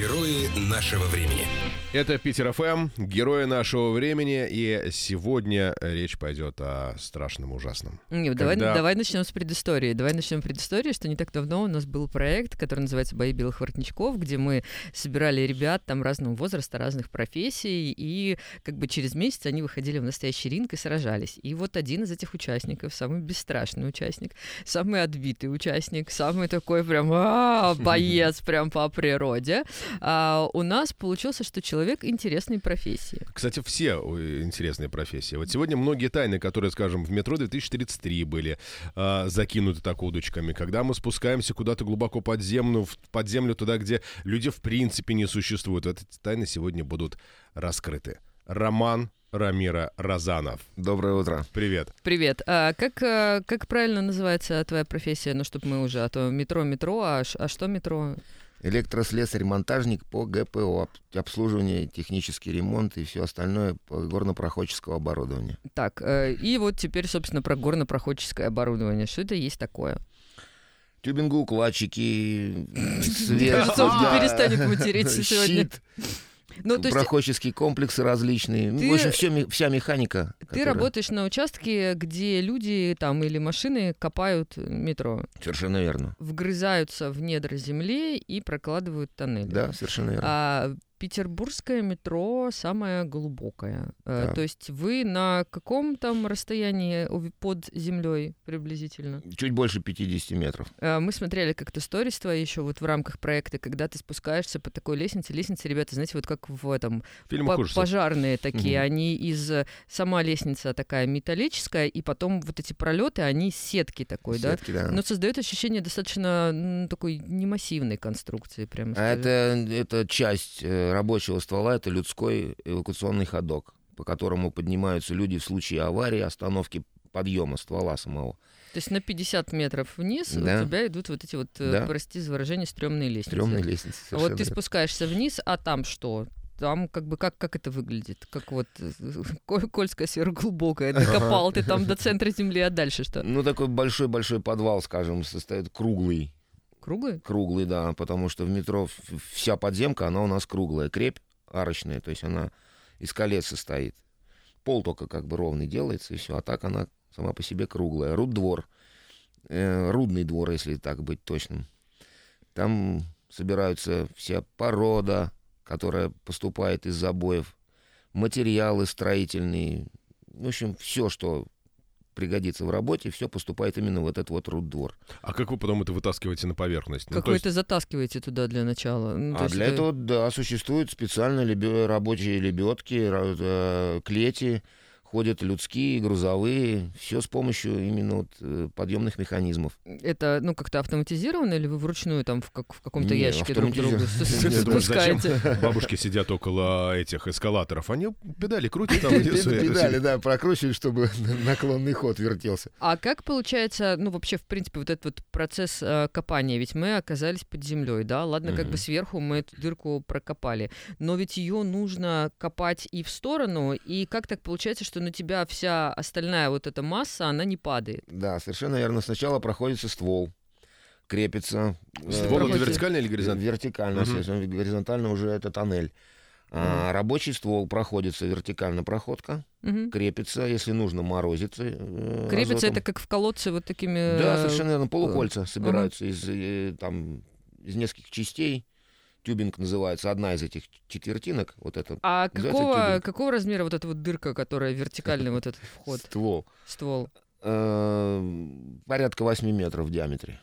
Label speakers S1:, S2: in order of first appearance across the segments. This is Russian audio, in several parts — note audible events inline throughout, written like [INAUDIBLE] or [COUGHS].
S1: Герои нашего времени.
S2: Это Питер ФМ, герои нашего времени, и сегодня речь пойдет о страшном ужасном.
S3: Нет, давай, давай начнем с предыстории. Давай начнем с предыстории, что не так давно у нас был проект, который называется «Бои белых воротничков», где мы собирали ребят там разного возраста, разных профессий, и как бы через месяц они выходили в настоящий ринг и сражались. И вот один из этих участников, самый бесстрашный участник, самый отбитый участник, самый такой прям а, боец прям по природе, а, у нас получился, что человек интересной профессии.
S2: Кстати, все интересные профессии. Вот сегодня многие тайны, которые, скажем, в метро 2033 были э, закинуты так удочками, когда мы спускаемся куда-то глубоко под землю, в, под землю туда, где люди в принципе не существуют. Вот эти тайны сегодня будут раскрыты. Роман Рамира Розанов.
S4: Доброе утро.
S2: Привет.
S3: Привет. А как, а, как правильно называется твоя профессия? Ну, чтобы мы уже, а то метро, метро, а, а что метро?
S4: Электрослесарь-монтажник по ГПО, обслуживание, технический ремонт и все остальное по горнопроходческого оборудования.
S3: Так, э, и вот теперь, собственно, про горнопроходческое оборудование. Что это есть такое?
S4: Тюбингоукладчики, [LAUGHS] свет.
S3: перестанет материться сегодня.
S4: Ну, то проходческие комплексы различные. Ты, в общем, все, вся механика.
S3: Ты которая... работаешь на участке, где люди там или машины копают метро.
S4: Совершенно верно.
S3: Вгрызаются в недра земли и прокладывают тоннели.
S4: Да, совершенно верно.
S3: А Петербургское метро самое глубокое. Э, да. То есть вы на каком там расстоянии под землей приблизительно?
S4: Чуть больше 50 метров.
S3: Э, мы смотрели как-то сторис твои еще вот в рамках проекта, когда ты спускаешься по такой лестнице. Лестницы, ребята, знаете, вот как в этом по пожарные такие. Угу. Они из сама лестница такая металлическая, и потом вот эти пролеты, они сетки такой,
S4: сетки, да?
S3: да? Но создает ощущение достаточно ну, такой немассивной конструкции, прямо.
S4: А это это часть э, рабочего ствола это людской эвакуационный ходок, по которому поднимаются люди в случае аварии, остановки подъема ствола самого.
S3: То есть на 50 метров вниз да. у тебя идут вот эти вот, э, да. прости за выражение, стрёмные лестницы.
S4: Стрёмные лестницы,
S3: А вот ты спускаешься вниз, а там что? Там как бы как, как это выглядит? Как вот э, [LAUGHS] Кольская сверхглубокая. [LAUGHS] Докопал ты там до центра земли, а дальше что?
S4: Ну, такой большой-большой подвал, скажем, состоит круглый
S3: Круглый?
S4: Круглый, да, потому что в метро вся подземка, она у нас круглая. Крепь арочная, то есть она из колец состоит. Пол только как бы ровный делается, и все. А так она сама по себе круглая. Руд-двор, э, рудный двор, если так быть точным. Там собираются вся порода, которая поступает из забоев, материалы строительные, в общем, все, что пригодится в работе, все поступает именно в этот вот руд-двор.
S2: А как вы потом это вытаскиваете на поверхность?
S3: Как ну, вы есть... это затаскиваете туда для начала?
S4: Ну, а для это... этого, да, существуют специальные лебе... рабочие лебедки, э, клети, ходят людские, грузовые, все с помощью именно вот э, подъемных механизмов.
S3: Это, ну, как-то автоматизировано или вы вручную там в, как, в каком-то ящике друг друга спускаете? [LAUGHS]
S2: Бабушки сидят около этих эскалаторов, они педали крутят там
S4: Педали, да, прокручивают, чтобы [LAUGHS] наклонный ход вертелся.
S3: А как получается, ну, вообще, в принципе, вот этот вот процесс э, копания, ведь мы оказались под землей, да, ладно, как бы сверху мы эту дырку прокопали, но ведь ее нужно копать и в сторону, и как так получается, что на тебя вся остальная вот эта масса, она не падает.
S4: Да, совершенно верно. Сначала проходится ствол, крепится.
S2: Ствол это вертикально или горизонтально?
S4: Вертикально, угу. горизонтально уже это тоннель. А, рабочий ствол проходится вертикально проходка, угу. крепится, если нужно, морозится.
S3: Э, крепится азотом. это как в колодце вот такими.
S4: Да, совершенно верно. Полукольца собираются угу. из э, там из нескольких частей Тюбинг называется одна из этих четвертинок. Вот это.
S3: А какого, какого размера вот эта вот дырка, которая вертикальный вот этот вход?
S4: Ствол.
S3: Ствол.
S4: Э, порядка 8 метров в диаметре.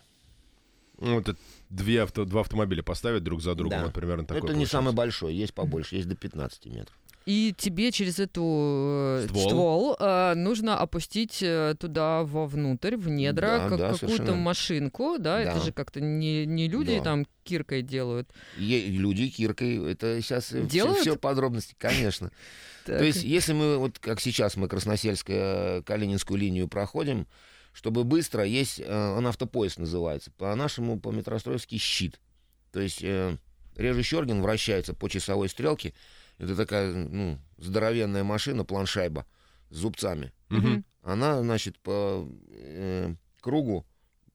S2: Ну, это две авто, два автомобиля поставить друг за другом, да. вот примерно такой.
S4: Это не самый большой, есть побольше, есть до 15 метров.
S3: И тебе через эту э, ствол, ствол э, нужно опустить э, туда вовнутрь, в недра, да, как, да, какую-то совершенно. машинку, да? да? Это же как-то не, не люди да. там киркой делают.
S4: Е- люди киркой, это сейчас делают? Все, все подробности, конечно. [LAUGHS] То есть, если мы, вот как сейчас мы Красносельскую, Калининскую линию проходим, чтобы быстро, есть, он автопоезд называется, по-нашему, по метростроевски щит. То есть, режущий орган вращается по часовой стрелке, это такая, ну, здоровенная машина, планшайба с зубцами. Угу. Она, значит, по э, кругу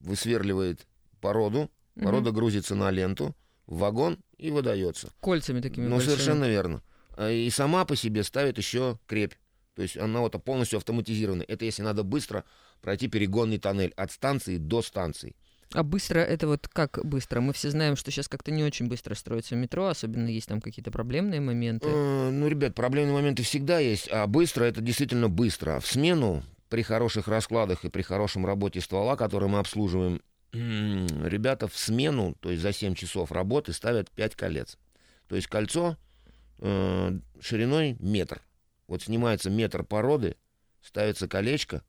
S4: высверливает породу, порода угу. грузится на ленту, в вагон и выдается.
S3: Кольцами такими
S4: Ну,
S3: большими.
S4: совершенно верно. А И сама по себе ставит еще крепь. То есть она вот полностью автоматизирована. Это если надо быстро пройти перегонный тоннель от станции до станции.
S3: А быстро это вот как быстро? Мы все знаем, что сейчас как-то не очень быстро строится метро, особенно есть там какие-то проблемные моменты.
S4: Э, Ну, ребят, проблемные моменты всегда есть, а быстро это действительно быстро. В смену при хороших раскладах и при хорошем работе ствола, который мы обслуживаем, [CLEARS THROAT] ребята в смену, то есть за 7 часов работы, ставят 5 колец. То есть кольцо э, шириной метр. Вот снимается метр породы, ставится колечко,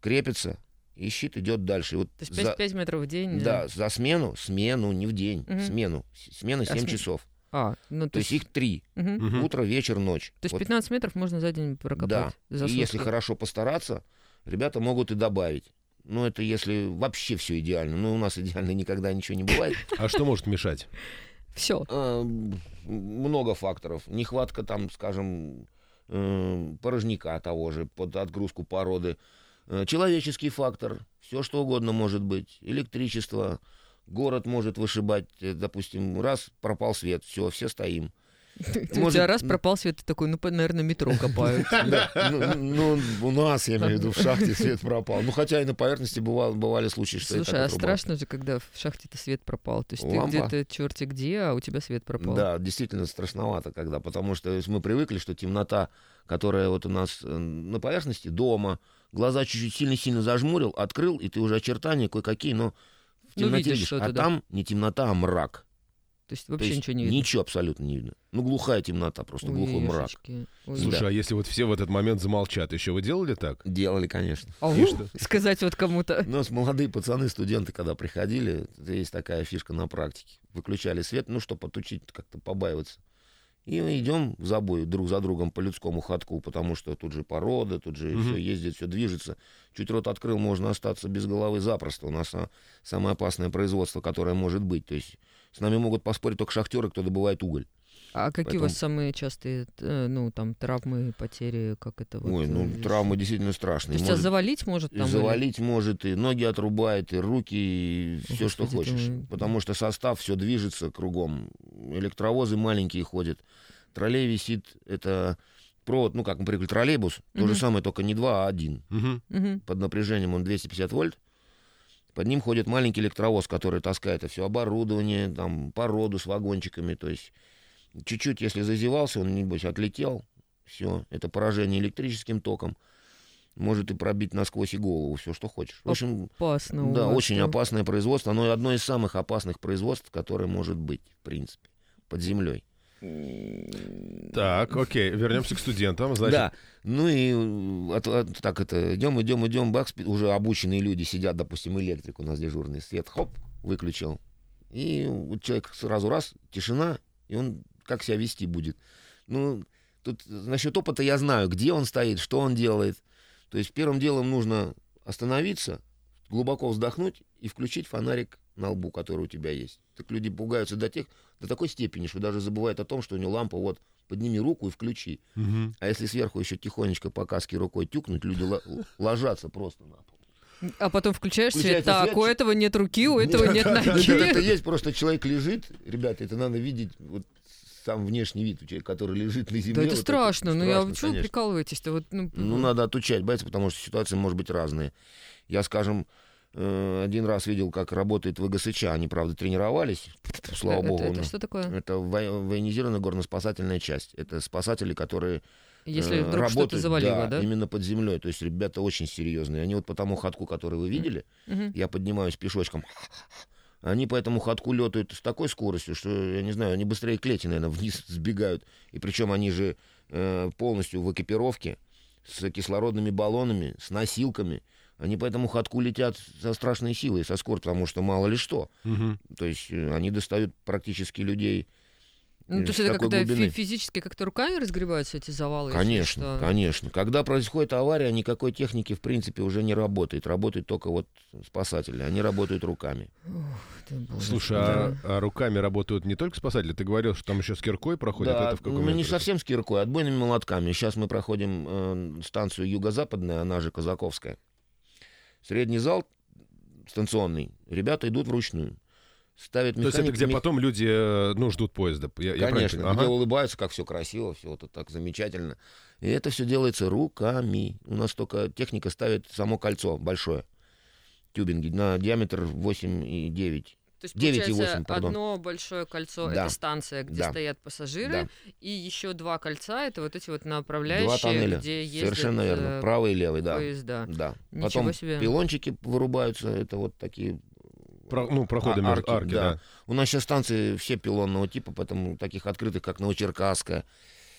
S4: крепится, и щит идет дальше. И вот
S3: То есть
S4: за-
S3: 5, метров в день?
S4: да, за смену, смену, не в день,
S3: Мгм.
S4: смену. Смена
S3: А
S4: 7
S3: сме-
S4: часов.
S3: А, ну
S4: То есть их три.
S3: Мгм.
S4: Утро, вечер, ночь.
S3: То есть
S4: Вот
S3: 15 метров можно за день прокопать?
S4: Да.
S3: За
S4: и если хорошо постараться, ребята могут и добавить. Ну, это если вообще все идеально. Ну, у нас идеально никогда ничего не бывает.
S2: А что может мешать?
S3: Все.
S4: А, м, Много факторов. Нехватка там, скажем, э, порожняка того же под отгрузку породы. Э, Человеческий фактор. Все что угодно может быть. Электричество. Город может вышибать, э, допустим, раз пропал свет, все, все стоим. [LAUGHS]
S3: У
S4: Может,
S3: тебя раз пропал свет, ты такой, ну, наверное, метро копают. [LAUGHS]
S4: Ну, ну, у нас, я имею в виду, в шахте свет пропал. Ну, хотя и на поверхности бывали случаи, что
S3: Слушай, а страшно же, когда в шахте-то свет пропал. То есть ты где-то черти где, а у тебя свет пропал.
S4: Да, действительно страшновато, когда, потому что мы привыкли, что темнота, которая вот у нас э, на поверхности дома, глаза чуть-чуть сильно-сильно зажмурил, открыл, и ты уже очертания кое-какие, но в
S3: Ну,
S4: темноте
S3: видишь
S4: видишь.
S3: что-то,
S4: А
S3: да.
S4: там не темнота, а мрак.
S3: То есть
S4: То
S3: вообще
S4: есть
S3: ничего не видно.
S4: Ничего абсолютно не видно. Ну, глухая темнота, просто
S3: Ой,
S4: глухой мрак.
S3: Ой.
S2: Слушай,
S4: Да.
S2: а если вот все в этот момент замолчат, еще вы делали так?
S4: Делали, конечно.
S3: Ау,
S2: И что? [LAUGHS]
S3: сказать вот кому-то.
S4: У нас молодые пацаны, студенты, когда приходили, есть такая фишка на практике. Выключали свет, ну, чтобы отучить, как-то побаиваться. И мы идем в забой друг за другом по людскому ходку, потому что тут же порода, тут же
S2: Мгм.
S4: все ездит, все движется. Чуть рот открыл, можно остаться без головы запросто. У нас а, самое опасное производство, которое может быть. То есть с нами могут поспорить только шахтеры, кто добывает уголь.
S3: А какие у
S4: Поэтому-
S3: вас самые частые, э, ну, там, травмы, потери, как это вот?
S4: Ой, ну,
S3: э,
S4: травмы действительно
S3: То
S4: страшные.
S3: есть тебя
S4: Может-
S3: завалить может там? или-
S4: завалить может, и ноги отрубает, и руки, и все, что
S3: ты
S4: хочешь.
S3: мой.
S4: Потому что состав все движется кругом. Электровозы маленькие ходят. Троллей висит, это провод, ну как мы привыкли, троллейбус. То
S3: Мгм.
S4: же самое, только не два, а один.
S2: Мгм.
S4: Под напряжением он 250 вольт. Под ним ходит маленький электровоз, который таскает это все оборудование, там, породу с вагончиками. То есть чуть-чуть, если зазевался, он, небось, отлетел. Все, это поражение электрическим током. Может и пробить насквозь и голову, все, что хочешь. В общем,
S3: Опасно
S4: да, очень
S3: там.
S4: опасное производство. Оно одно из самых опасных производств, которое может быть, в принципе, под землей.
S2: Так, окей, вернемся к студентам. Значит,
S4: Да. Ну и э, от- от- так это идем, идем, идем, спи- уже обученные люди сидят, допустим, электрик у нас дежурный, свет, хоп, выключил. И вот человек сразу раз, тишина, и он как себя вести будет. Ну, тут насчет опыта я знаю, где он стоит, что он делает. То есть первым делом нужно остановиться, глубоко вздохнуть и включить фонарик на лбу, который у тебя есть. Так люди пугаются до тех, до такой степени, что даже забывают о том, что у него лампа, вот, подними руку и включи.
S2: Мгм.
S4: А если сверху еще тихонечко по каске рукой тюкнуть, люди ло- ложатся просто на пол.
S3: А потом включаешь свет, так,
S4: свет,
S3: у этого нет руки, у этого нет
S4: Нет, [LAUGHS] это
S3: ноги.
S4: есть, просто человек лежит, ребята, это надо видеть, вот сам внешний вид у человека, который лежит на земле.
S3: Да это
S4: вот
S3: страшно, ну я
S4: страшно,
S3: чего вы прикалываетесь-то? Вот, ну,
S4: Ну, надо отучать бояться, потому что ситуации может быть разные. Я, скажем, э, один раз видел, как работает ВГСЧ. Они, правда, тренировались, [LAUGHS] слава
S3: это-
S4: богу.
S3: Это
S4: но-
S3: что такое?
S4: Это во- военизированная горно-спасательная часть. Это спасатели, которые
S3: Если
S4: э,
S3: вдруг
S4: работают,
S3: завалило, да?
S4: именно под землей. То есть ребята очень серьезные. Они вот по тому ходку, который вы видели,
S3: Мгм.
S4: я поднимаюсь пешочком, они по этому ходку летают с такой скоростью, что, я не знаю, они быстрее клети, наверное, вниз [LAUGHS] сбегают. И причем они же э, полностью в экипировке, с кислородными баллонами, с носилками. Они по этому ходку летят со страшной силой, со скоростью, потому что мало ли что.
S2: Мгм.
S4: То есть э, они достают практически людей
S3: Ну, то есть это как-то
S4: глубины.
S3: фи- физически как-то руками разгребаются эти завалы? если
S4: Конечно,
S3: что?
S4: конечно. Когда происходит авария, никакой техники, в принципе, уже не работает. Работают только вот спасатели. Они работают руками.
S3: Ты, боже.
S2: Слушай, а, а руками работают не только спасатели? Ты говорил, что там еще с киркой проходят?
S4: да,
S2: Это в каком
S4: ну, не совсем с киркой, отбойными молотками. Сейчас мы проходим э, станцию юго-западная, она же Казаковская. Средний зал станционный. Ребята идут вручную. Ставят
S2: То есть это
S4: механик.
S2: где
S4: мех-
S2: потом люди, э, ну, ждут поезда. Я, я
S4: Конечно, где
S2: Ага.
S4: улыбаются, как все красиво, все это так замечательно. И это все делается руками. У нас только техника ставит само кольцо большое. Тюбинги на диаметр 8,9.
S3: То есть,
S4: 9,8,
S3: получается,
S4: пардон.
S3: одно большое кольцо
S4: Да.
S3: это станция, где
S4: Да.
S3: стоят пассажиры,
S4: Да.
S3: и еще два кольца это вот эти вот
S4: Два
S3: направляющие,
S4: тоннеля.
S3: где ездят
S4: Совершенно верно.
S3: э,
S4: Правый и левый, да.
S3: поезда.
S4: Да.
S3: Ничего
S4: Потом
S3: себе.
S4: пилончики вырубаются. Это вот такие
S2: Про- ну, проходы
S4: А- арки,
S2: арки,
S4: да.
S2: да.
S4: У нас сейчас станции все пилонного типа, поэтому таких открытых, как Новочеркасская,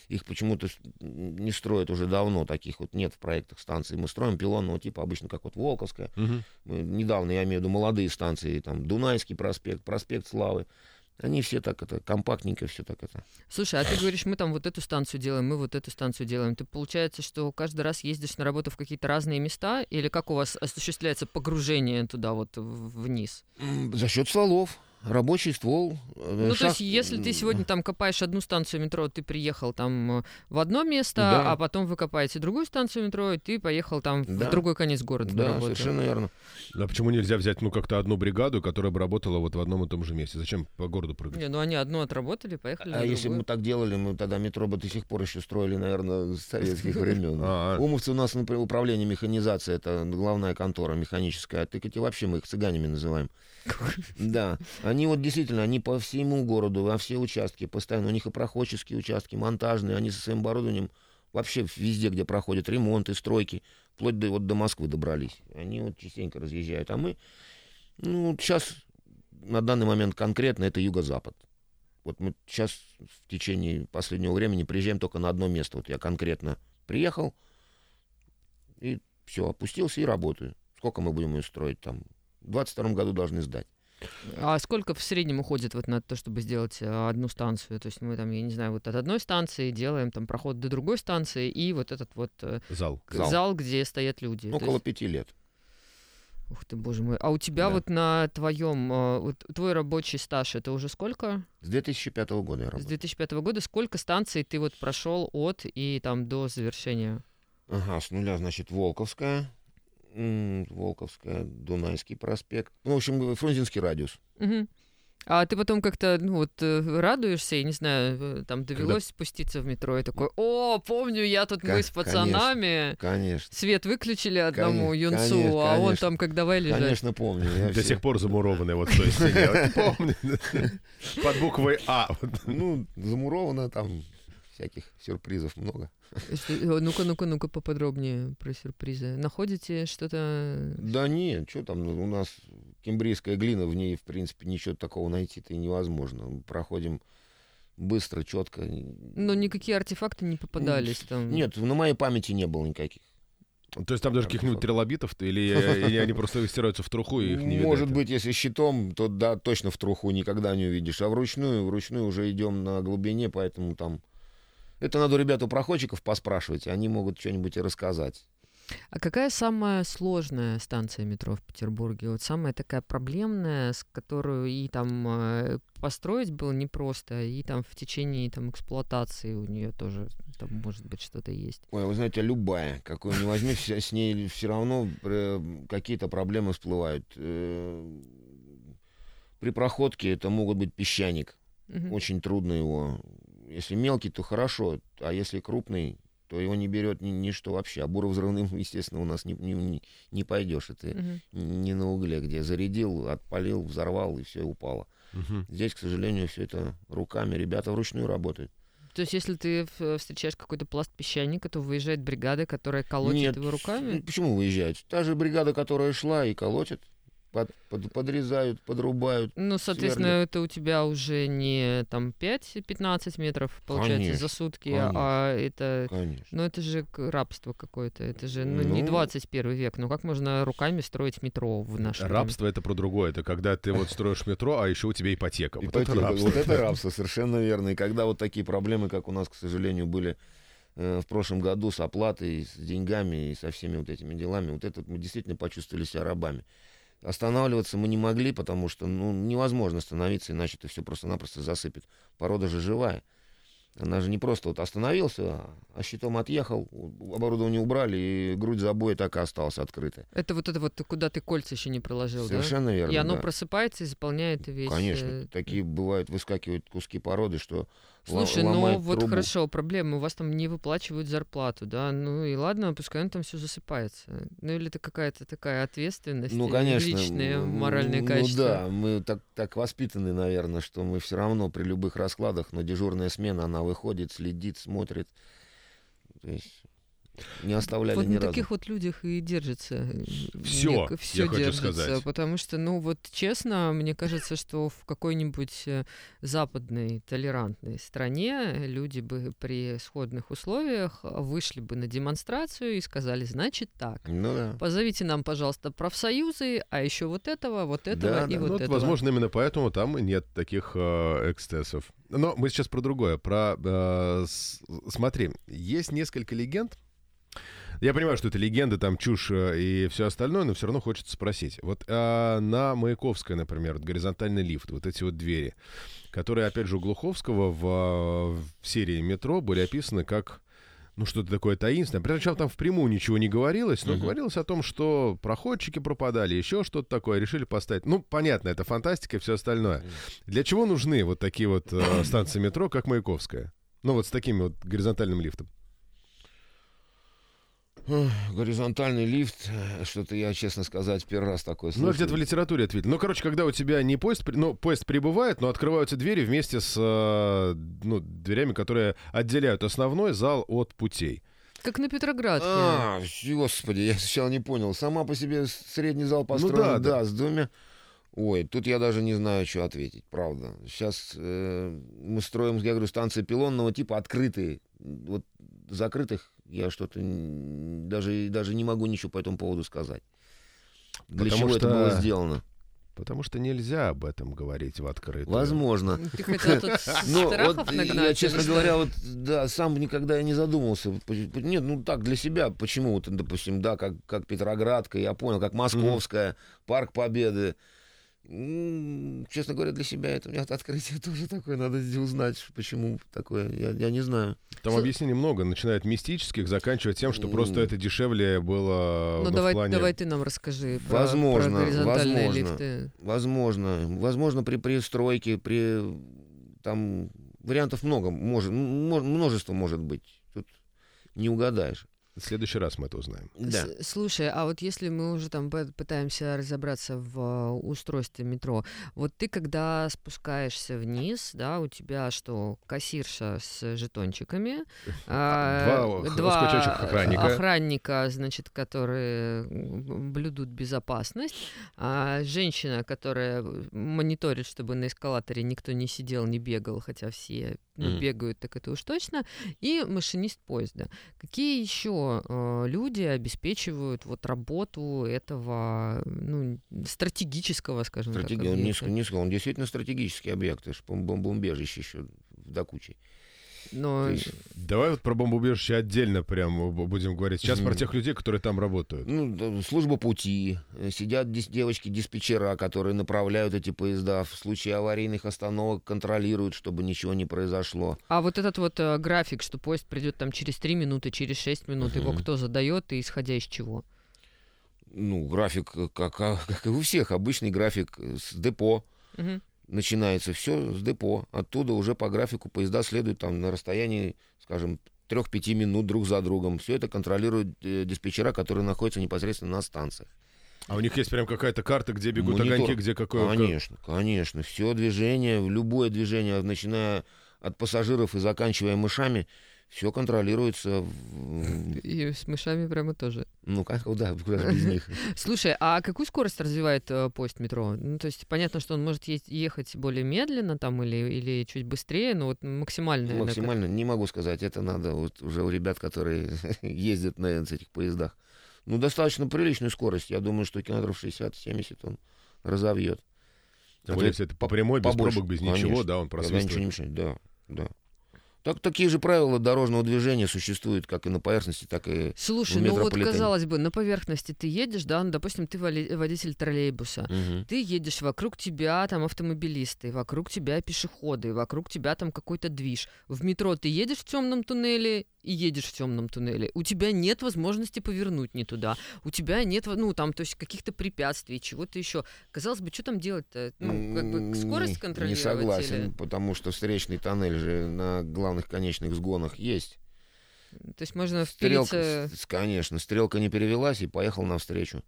S4: их почему-то не строят уже давно, таких вот нет в проектах станций. Мы строим пилонного типа, обычно как вот Волковская.
S2: Мгм.
S4: Мы недавно, я имею в виду молодые станции, там Дунайский проспект, проспект Славы. Они все так это, компактненько все так это.
S3: Слушай, а ты говоришь, мы там вот эту станцию делаем, мы вот эту станцию делаем. Ты получается, что каждый раз ездишь на работу в какие-то разные места, или как у вас осуществляется погружение туда вот вниз?
S4: За счет стволов. Рабочий ствол. э,
S3: Ну, то есть,
S4: шах-
S3: если ты сегодня там копаешь одну станцию метро, ты приехал там э, в одно место,
S4: Да.
S3: а потом вы копаете другую станцию метро, и ты поехал там
S4: Да.
S3: в другой конец города
S4: Да, совершенно верно.
S2: А почему нельзя взять, ну, как-то одну бригаду, которая бы работала вот в одном и том же месте? Зачем по городу прыгать?
S3: Не, ну они одну отработали, поехали
S4: А если бы мы так делали, мы тогда метро бы до сих пор еще строили, наверное, с советских [LAUGHS] времен.
S2: А, а.
S4: Умовцы у нас, например, управление механизации, это главная контора механическая, а и вообще мы их цыганями называем. Да, они вот действительно, они по всему городу, во все участки постоянно, у них и проходческие участки, монтажные, они со своим оборудованием вообще везде, где проходят ремонты, стройки, вплоть до, вот до Москвы добрались. Они вот частенько разъезжают, а мы, ну, сейчас на данный момент конкретно это юго-запад. Вот мы сейчас в течение последнего времени приезжаем только на одно место. Вот я конкретно приехал и все, опустился и работаю. Сколько мы будем ее строить там? В 22 году должны сдать.
S3: А сколько в среднем уходит вот на то, чтобы сделать э, одну станцию? То есть мы там, я не знаю, вот от одной станции делаем там проход до другой станции и вот этот вот э,
S2: Зал.
S3: зал,
S4: Зал.
S3: где стоят люди.
S4: Около
S3: есть-
S4: пяти лет.
S3: Ух ты, боже мой. А у тебя
S4: Да.
S3: вот на твоем, э, вот твой рабочий стаж, это уже сколько?
S4: С 2005 года я
S3: С
S4: работаю.
S3: 2005 года сколько станций ты вот прошел от и там до завершения?
S4: Ага, с нуля, значит, Волковская. Волковская, Дунайский проспект. Ну, в общем, Фрунзенский радиус.
S3: Мгм. А ты потом как-то, ну вот, э, радуешься, я не знаю, э, там довелось спуститься в метро и такой, о, помню, я тут мы
S4: Ка-
S3: с пацанами,
S4: Конечно.
S3: свет выключили одному
S4: Коне-
S3: юнцу,
S4: конечно,
S3: а он
S4: конечно.
S3: там как давай лежать.
S4: Конечно, помню. я
S2: До
S4: все-
S2: сих пор замурованные вот стене. Вот помню. [LAUGHS] Под буквой А.
S4: Ну, замуровано там всяких сюрпризов много.
S3: Э, Ну-ка, ну-ка, ну-ка поподробнее про сюрпризы. Находите что-то...
S4: Да нет, что там, ну, у нас кембрийская глина, в ней, в принципе, ничего такого найти-то и невозможно. Мы Проходим быстро, четко.
S3: Ну, никакие артефакты не попадались там.
S4: Нет, на моей памяти не было никаких.
S2: То есть там даже каких-нибудь трилобитов или, э, или они просто стираются в труху и их не видно?
S4: Может быть, если щитом, то да, точно в труху никогда не увидишь. А вручную, вручную уже идем на глубине, поэтому там... Это надо ребят у проходчиков поспрашивать, они могут что-нибудь и рассказать.
S3: А какая самая сложная станция метро в Петербурге? Вот самая такая проблемная, с которую и там э, построить было непросто, и там в течение там эксплуатации у нее тоже там может быть что-то есть.
S4: Ой, вы знаете, любая, какую ни возьми, с ней все равно э, какие-то проблемы всплывают. Э, При проходке это могут быть песчаник. Очень трудно его. Если мелкий, то хорошо, а если крупный, то его не берет ни, ничто вообще. А буровзрывным, [LAUGHS] естественно, у нас не, не, не- пойдешь. Это
S3: Мгм.
S4: не на угле, где зарядил, отпалил, взорвал, и все упало.
S2: Мгм.
S4: Здесь, к сожалению, все это руками. Ребята вручную работают.
S3: То есть, если ты в- встречаешь какой-то пласт песчаника, то выезжает бригада, которая колотит
S4: Нет,
S3: его руками?
S4: Почему выезжают? Та же бригада, которая шла и колотит, под- под- подрезают, подрубают.
S3: Ну, соответственно,
S4: сверлят.
S3: это у тебя уже не там 5-15 метров, получается, за
S4: Конечно,
S3: сутки,
S4: конечно.
S3: а это...
S4: Конечно.
S3: Ну, это же рабство какое-то. Это же ну, не
S4: Ну.
S3: 21 век. Ну, как можно руками строить метро в наше время?
S2: Рабство это про другое. Это когда ты вот строишь метро, а еще у тебя ипотека. Вот это
S4: Ипотека.
S2: рабство.
S4: Вот это [LAUGHS] рабство, совершенно верно. И когда вот такие проблемы, как у нас, к сожалению, были э, в прошлом году с оплатой, с деньгами и со всеми вот этими делами, вот это мы действительно почувствовали себя рабами. Останавливаться мы не могли, потому что ну, невозможно остановиться, иначе это все просто-напросто засыпет. Порода же живая. Она же не просто вот остановился, а щитом отъехал, оборудование убрали, и грудь забоя так и осталась открытой.
S3: Это вот это вот, куда ты кольца еще не проложил, да?
S4: Совершенно верно.
S3: И оно
S4: да.
S3: просыпается и заполняет весь...
S4: Конечно,
S3: э,
S4: такие бывают, выскакивают куски породы, что
S3: Слушай, ну вот
S4: трубу.
S3: хорошо, проблема, у вас там не выплачивают зарплату, да, ну и ладно, пускай он там все засыпается. Ну или это какая-то такая ответственность,
S4: Ну, конечно.
S3: личные моральные
S4: ну,
S3: качества.
S4: да, мы так, так воспитаны, наверное, что мы все равно при любых раскладах, но дежурная смена, она выходит, следит, смотрит. То есть не оставляли
S3: Вот
S4: ни
S3: на
S4: разу.
S3: таких вот людях и держится.
S2: Всё,
S3: все
S2: я хочу
S3: держится,
S2: сказать.
S3: потому что, ну вот честно, мне кажется, что в какой-нибудь э, западной толерантной стране люди бы при сходных условиях вышли бы на демонстрацию и сказали, значит так.
S4: Ну да.
S3: Позовите нам, пожалуйста, профсоюзы, а еще вот этого, вот этого
S4: Да,
S3: и
S4: да.
S3: вот
S2: Ну,
S3: этого.
S2: возможно, именно поэтому там и нет таких э, эксцессов. Но мы сейчас про другое. Про э, с- смотри, есть несколько легенд. Я понимаю, что это легенды, там чушь э, и все остальное, но все равно хочется спросить. Вот э, на Маяковской, например, вот горизонтальный лифт, вот эти вот двери, которые, опять же, у Глуховского в, в серии «Метро» были описаны как ну, что-то такое таинственное. Причем там впрямую ничего не говорилось, но
S4: Мгм.
S2: говорилось о том, что проходчики пропадали, еще что-то такое, решили поставить. Ну, понятно, это фантастика и все остальное. Для чего нужны вот такие вот э, станции метро, как Маяковская? Ну, вот с таким вот горизонтальным лифтом.
S4: Горизонтальный лифт, э, что-то я, честно сказать, первый раз такое
S2: Ну,
S4: слышу.
S2: где-то в литературе это видно. Ну, короче, когда у тебя не поезд, ну, поезд прибывает, но открываются двери вместе с э, ну, дверями, которые отделяют основной зал от путей.
S3: Как на Петроградке.
S4: А, господи, я сначала не понял. Сама по себе средний зал построен,
S2: Ну да,
S4: да,
S2: да.
S4: с двумя. Ой, тут я даже не знаю, что ответить, правда. Сейчас э, мы строим, я говорю, станции пилонного типа открытые. Вот закрытых я что-то даже, даже не могу ничего по этому поводу сказать. Для
S2: Потому
S4: чего
S2: что-
S4: это было сделано?
S2: Потому что нельзя об этом говорить в открытую.
S4: Возможно.
S3: Ты хотел тут [LAUGHS]
S4: Ну, вот я, честно говоря, вот, да, сам никогда и не задумывался. Нет, ну так, для себя, почему, вот, допустим, да, как, как Петроградка, я понял, как Московская, Парк Победы. Честно говоря, для себя это у меня открытие [LAUGHS] тоже такое, надо узнать, почему такое, я, я не знаю.
S2: Там
S3: Слу-
S2: объяснений много, начиная от мистических, заканчивая тем, что просто это дешевле было
S3: Ну,
S2: ну,
S3: давай,
S2: плане...
S3: давай ты нам расскажи про,
S4: Возможно,
S3: про горизонтальные
S4: возможно.
S3: лифты.
S4: Возможно, возможно, при пристройке, при там вариантов много, может, множество может быть. Тут не угадаешь.
S2: В следующий раз мы это узнаем.
S4: Да.
S3: С- Слушай, а вот если мы уже там пытаемся разобраться в а, устройстве метро, вот ты когда спускаешься вниз, да, у тебя что, кассирша с жетончиками, а,
S2: Два скачущих охранника.
S3: охранника, значит, которые блюдут безопасность, а, женщина, которая мониторит, чтобы на эскалаторе никто не сидел, не бегал, хотя все ну,
S4: Мгм.
S3: бегают, так это уж точно, и машинист поезда. Какие еще э, люди обеспечивают вот работу этого ну, стратегического, скажем
S4: Стратеги-
S3: так, объекта?
S4: не сказал, он действительно стратегический объект, это же бом- бомбоубежище еще до кучи.
S3: Но
S4: есть,
S2: Давай вот про бомбоубежище отдельно прям будем говорить. Сейчас про тех людей, которые там работают.
S4: ну, да, служба пути, сидят девочки-диспетчера, которые направляют эти поезда в случае аварийных остановок, контролируют, чтобы ничего не произошло.
S3: А вот этот вот э, график, что поезд придет там через 3 минуты, через 6 минут, его
S4: Мгм.
S3: кто задает и исходя из чего?
S4: Ну, график, э, как, а- как и у всех, обычный график э, с депо.
S3: Мгм.
S4: Начинается все с депо. Оттуда уже по графику поезда следуют там на расстоянии, скажем, 3-5 минут друг за другом. Все это контролируют э, диспетчера, которые находятся непосредственно на станциях.
S2: А у них есть прям какая-то карта, где бегут
S4: Монитор.
S2: огоньки, где какое...
S4: Конечно, конечно. Все движение, любое движение, начиная от пассажиров и заканчивая мышами, все контролируется. в-
S3: И с мышами прямо тоже.
S4: Ну, как, да, [LAUGHS] куда же без них.
S3: Слушай, а какую скорость развивает э, поезд метро? Ну, то есть понятно, что он может е- ехать более медленно там или, или чуть быстрее, но вот максимальная. на-
S4: Максимально не могу сказать. Это надо вот уже у ребят, которые [LAUGHS] ездят на этих поездах. Ну, достаточно приличную скорость. Я думаю, что километров 60-70 он разовьет.
S2: Тем более, если это по прямой, без
S4: побольше.
S2: пробок, без ничего,
S4: Конечно.
S2: да, он
S4: Когда ничего не
S2: просвистывает.
S4: мешает. Да, да. Так, такие же правила дорожного движения существуют как и на поверхности, так и
S3: Слушай,
S4: в
S3: ну вот казалось бы, на поверхности ты едешь, да, ну, допустим, ты водитель троллейбуса,
S4: Мгм.
S3: ты едешь, вокруг тебя там автомобилисты, вокруг тебя пешеходы, вокруг тебя там какой-то движ. В метро ты едешь в темном туннеле и едешь в темном туннеле. У тебя нет возможности повернуть не туда. У тебя нет, ну, там, то есть каких-то препятствий, чего-то еще. Казалось бы, что там делать-то? Ну, как бы скорость контролировать?
S4: Не согласен,
S3: или-
S4: потому что встречный тоннель же на главных конечных сгонах есть.
S3: То есть можно
S4: Стрелка, с- конечно, стрелка не перевелась и поехал навстречу.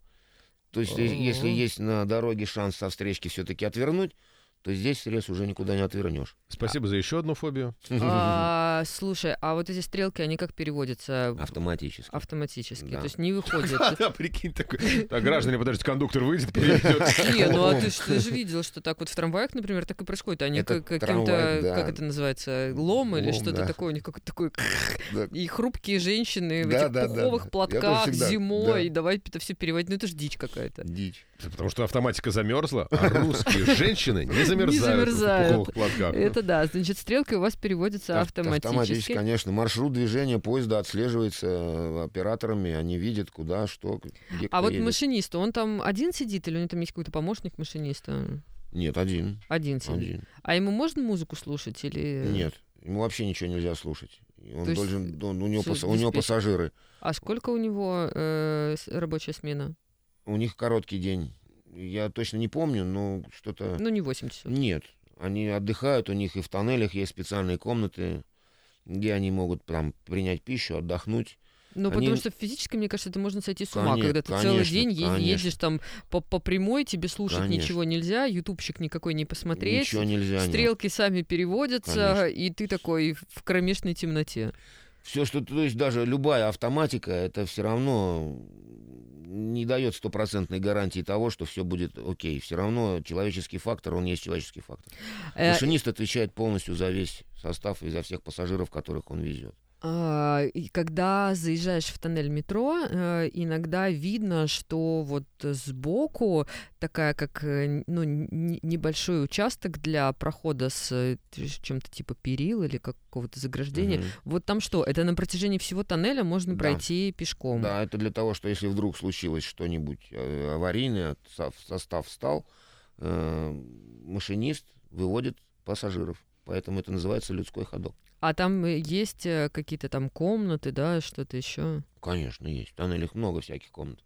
S4: То есть, е- если
S3: О.
S4: есть на дороге шанс со встречки все-таки отвернуть, то здесь срез уже никуда не отвернешь.
S2: Спасибо за еще одну фобию.
S3: А, слушай, а вот эти стрелки, они как переводятся?
S4: Автоматически.
S3: Автоматически.
S4: Да.
S3: То есть не выходят. [LAUGHS]
S2: Да, прикинь, такой. Так, граждане, подождите, кондуктор выйдет, перейдет.
S3: Не, ну а ты, же [LAUGHS] видел, что так вот в трамваях, например, так и происходит. Они каким-то, как это называется, лом или что-то такое, у них какой-то такой... [LAUGHS] И хрупкие женщины в этих пуховых платках зимой, и давай это все переводить. Ну это ж дичь какая-то.
S4: Дичь.
S2: Потому что автоматика замерзла, а русские женщины не замерзают,
S3: замерзают.
S2: пуховых платках.
S3: Это да, значит, стрелка у вас переводится
S4: Ав-
S3: автоматически.
S4: конечно. Маршрут движения поезда отслеживается э, операторами, они видят, куда, что, где
S3: А вот машинист, он там один сидит или у него там есть какой-то помощник машиниста?
S4: Нет, один.
S3: Один сидит.
S4: Один.
S3: А ему можно музыку слушать или...
S4: Нет, ему вообще ничего нельзя слушать. Он
S3: То
S4: должен, он- у, него пас- у него пассажиры.
S3: А сколько у него э, рабочая смена?
S4: У них короткий день. Я точно не помню, но что-то...
S3: Ну, не 8 часов.
S4: Нет, они отдыхают, у них и в тоннелях есть специальные комнаты, где они могут там принять пищу, отдохнуть.
S3: Ну,
S4: Они-
S3: потому что физически, мне кажется, это можно сойти с ума,
S4: Коне-
S3: когда ты целый
S4: конечно,
S3: день е-
S4: конечно.
S3: едешь там по, по прямой, тебе слушать
S4: Конечно.
S3: ничего нельзя, ютубчик никакой не посмотреть,
S4: Ничего нельзя.
S3: стрелки сами переводятся,
S4: Конечно.
S3: и ты такой в кромешной темноте.
S4: Все, что, то есть даже любая автоматика, это все равно не дает стопроцентной гарантии того, что все будет окей. Все равно человеческий фактор, он есть человеческий фактор.
S3: Э,
S4: Машинист отвечает полностью за весь состав и за всех пассажиров, которых он везет.
S3: А, и когда заезжаешь в тоннель метро, э, иногда видно, что вот сбоку такая, как э, ну, небольшой участок для прохода с э, чем-то типа перил или какого-то заграждения.
S4: Мгм.
S3: Вот там что? Это на протяжении всего тоннеля можно
S4: Да.
S3: пройти пешком.
S4: Да, это для того, что если вдруг случилось что-нибудь аварийное, со- состав встал, машинист выводит пассажиров. Поэтому это называется людской ходок.
S3: А там э, есть э, какие-то там комнаты, да, что-то еще.
S4: Конечно, есть. В тоннелях много всяких комнат.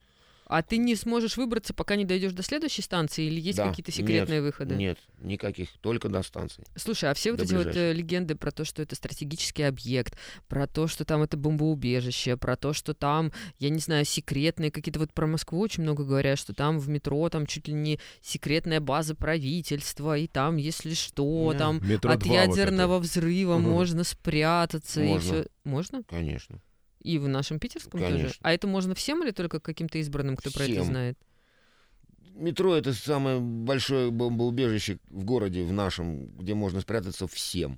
S3: А ты не сможешь выбраться, пока не дойдешь до следующей станции, или есть
S4: Да,
S3: какие-то секретные выходы?
S4: Нет, никаких, только до станции.
S3: Слушай, а все вот
S4: До
S3: эти вот
S4: ближайшей.
S3: э, легенды про то, что это стратегический объект, про то, что там это бомбоубежище, про то, что там, я не знаю, секретные какие-то вот про Москву очень много говорят, что там в метро там чуть ли не секретная база правительства, и там, если что,
S4: Не,
S3: там
S2: Метро
S3: от
S2: 2 вот это.
S3: ядерного взрыва
S4: Мгм.
S3: можно спрятаться и
S4: Можно.
S3: все. Можно?
S4: Конечно.
S3: И в нашем питерском тоже.
S4: Конечно.
S3: А это можно всем или только каким-то избранным, кто про это
S4: Всем.
S3: знает?
S4: Метро это самое большое бомбоубежище в городе, в нашем, где можно спрятаться всем.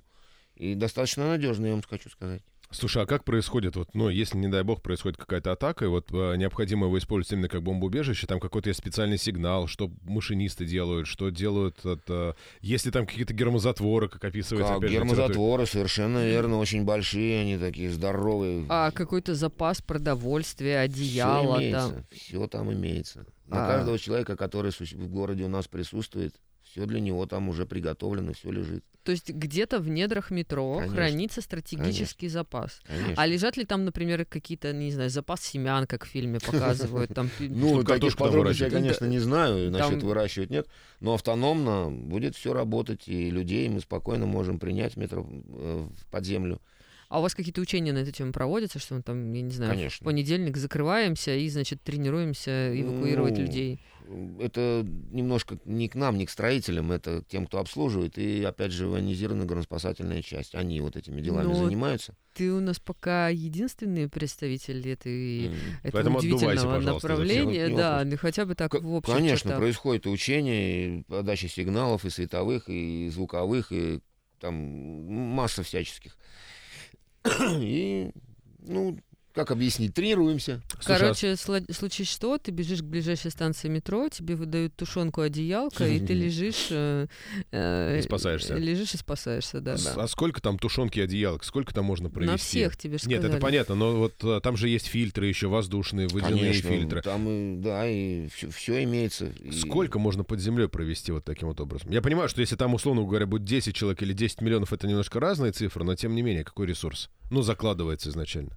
S4: И достаточно надежно, я вам хочу сказать.
S2: Слушай, а как происходит, вот, ну, если, не дай бог, происходит какая-то атака, и вот э, необходимо его использовать именно как бомбоубежище, там какой-то есть специальный сигнал, что машинисты делают, что делают, это, если там какие-то гермозатворы, как описывается,
S4: Как
S2: опять же,
S4: гермозатворы, совершенно верно, очень большие, они такие здоровые.
S3: А какой-то запас продовольствия, одеяло
S4: все
S3: там.
S4: имеется, все там имеется. На
S3: А.
S4: каждого человека, который в городе у нас присутствует, все для него там уже приготовлено, все лежит.
S3: То есть где-то в недрах метро
S4: Конечно.
S3: хранится стратегический запас.
S4: Конечно.
S3: А лежат ли там, например, какие-то, не знаю, запас семян, как в фильме показывают? Там,
S4: Ну, таких подробностей я, конечно, не знаю,
S3: Там-
S4: насчет выращивать нет, но автономно будет все работать, и людей мы спокойно можем принять в метро э, под землю.
S3: А у вас какие-то учения на эту тему проводятся, что мы там, я не знаю, в
S4: Конечно.
S3: понедельник закрываемся и, значит, тренируемся эвакуировать
S4: Ну,
S3: людей?
S4: Это немножко не к нам, не к строителям, это к тем, кто обслуживает, и, опять же, военизированная горноспасательная часть. Они вот этими делами
S3: Но
S4: занимаются.
S3: Ты у нас пока единственный представитель этой,
S4: М.
S3: этого
S2: Поэтому
S3: удивительного направления. Да, ну хотя бы так
S4: К-
S3: в общем
S4: Конечно, происходит и учение, и подача сигналов, и световых, и звуковых, и там масса всяческих. [COUGHS] И, ну, как объяснить, тренируемся.
S2: А
S3: Короче, случись что, ты бежишь к ближайшей станции метро, тебе выдают тушенку, одеялко, и ты лежишь... э, э,
S2: И спасаешься.
S3: Лежишь и спасаешься, да.
S2: с- а сколько там тушенки одеялок? Сколько там можно провести?
S3: На всех тебе же
S2: Нет, это
S3: сказали.
S2: понятно, но вот а, там же есть фильтры еще, воздушные, водяные
S4: Конечно,
S2: фильтры.
S4: там и, да, и все, имеется. И-
S2: Сколько можно под землей провести вот таким вот образом? Я понимаю, что если там, условно говоря, будет 10 человек или 10 миллионов, это немножко разные цифры, но тем не менее, какой ресурс? Ну, закладывается изначально.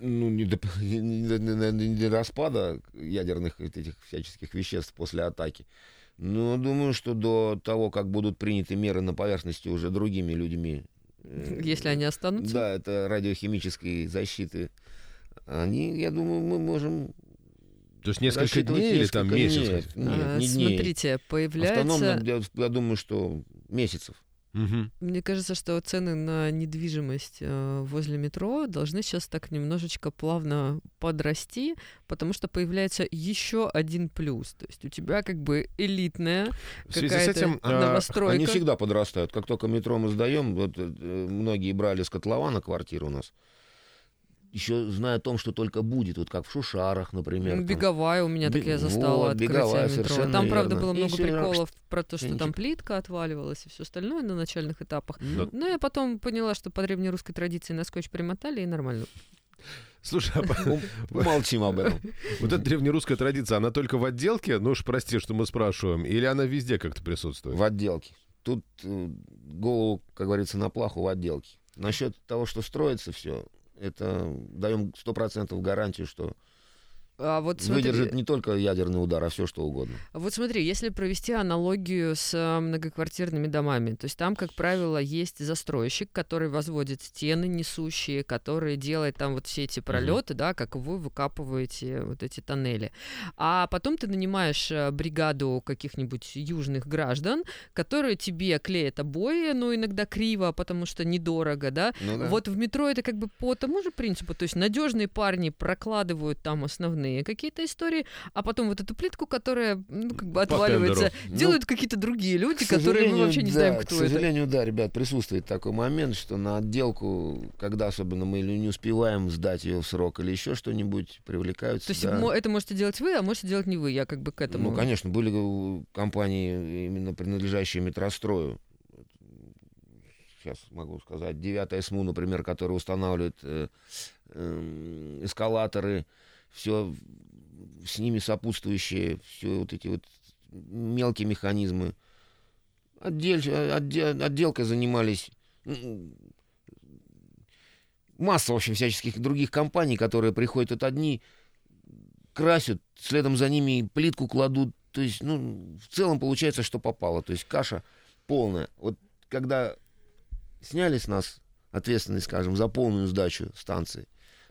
S4: Ну, не до, [LAUGHS] не до- не до- не до распада ядерных этих всяческих веществ после атаки. Но думаю, что до того, как будут приняты меры на поверхности уже другими людьми. э,
S3: Если они останутся.
S4: Да, это радиохимической защиты. Они, я думаю, мы можем
S2: То есть несколько дней или там
S4: несколько-
S2: месяц?
S4: Нет, нет,
S3: А,
S4: не дней.
S3: Смотрите, появляется...
S4: Автономно, я, я думаю, что месяцев.
S2: Мгм.
S3: Мне кажется, что цены на недвижимость э, возле метро должны сейчас так немножечко плавно подрасти, потому что появляется еще один плюс. То есть у тебя как бы элитная
S2: В связи с этим, а,
S3: новостройка.
S4: Они всегда подрастают. Как только метро мы сдаем, вот, э, многие брали с котлована квартиру у нас, еще зная о том, что только будет, вот как в Шушарах, например.
S3: Ну. Беговая у меня
S4: Би-
S3: так я застала
S4: вот,
S3: открытие
S4: Беговая,
S3: метро.
S4: совершенно
S3: Там, правда,
S4: верно.
S3: было
S4: И
S3: много приколов про то, что там плитка отваливалась и все остальное на начальных этапах.
S2: Но-
S3: Но я потом поняла, что по древнерусской традиции на скотч примотали и нормально.
S2: Слушай, а
S4: Ну, [LAUGHS] Молчим об этом.
S2: вот эта древнерусская традиция, она только в отделке? Ну уж прости, что мы спрашиваем. Или она везде как-то присутствует?
S4: В отделке. Тут э, голову, как говорится, на плаху в отделке. Насчет того, что строится все, это даем сто процентов гарантию, что
S3: А вот смотри,
S4: выдержит не только ядерный удар, а все что угодно.
S3: Вот смотри, если провести аналогию с а, многоквартирными домами, то есть там, как правило, есть застройщик, который возводит стены несущие, который делает там вот все эти пролеты, да, как вы выкапываете вот эти тоннели. А потом ты нанимаешь а, бригаду каких-нибудь южных граждан, которые тебе клеят обои, ну, иногда криво, потому что недорого, да.
S4: Ну да.
S3: Вот в метро это как бы по тому же принципу, то есть надежные парни прокладывают там основные какие-то истории, а потом вот эту плитку, которая, ну, как бы
S2: По
S3: отваливается,
S2: тендеру.
S3: делают какие-то другие люди,
S4: К
S3: которые мы
S4: сожалению,
S3: вообще не
S4: да,
S3: знаем,
S4: К
S3: кто это.
S4: сожалению, да, ребят, присутствует такой момент, что на отделку, когда особенно мы или не успеваем сдать ее в срок или еще что-нибудь, привлекаются.
S3: То есть
S4: да.
S3: это можете делать вы, а можете делать не вы. Я как бы к этому.
S4: Ну, конечно, были э, компании, именно принадлежащие метрострою. Сейчас могу сказать. Девятая СМУ, например, которая устанавливает э, эм, эскалаторы, все с ними сопутствующие, все вот эти вот мелкие механизмы. Отдель, э, отде- отделкой занимались масса, в общем, всяческих других компаний, которые приходят вот одни, красят, следом за ними плитку кладут. То есть, ну, в целом получается, что попало. То есть каша полная. Вот когда сняли с нас ответственность, скажем, за полную сдачу станции,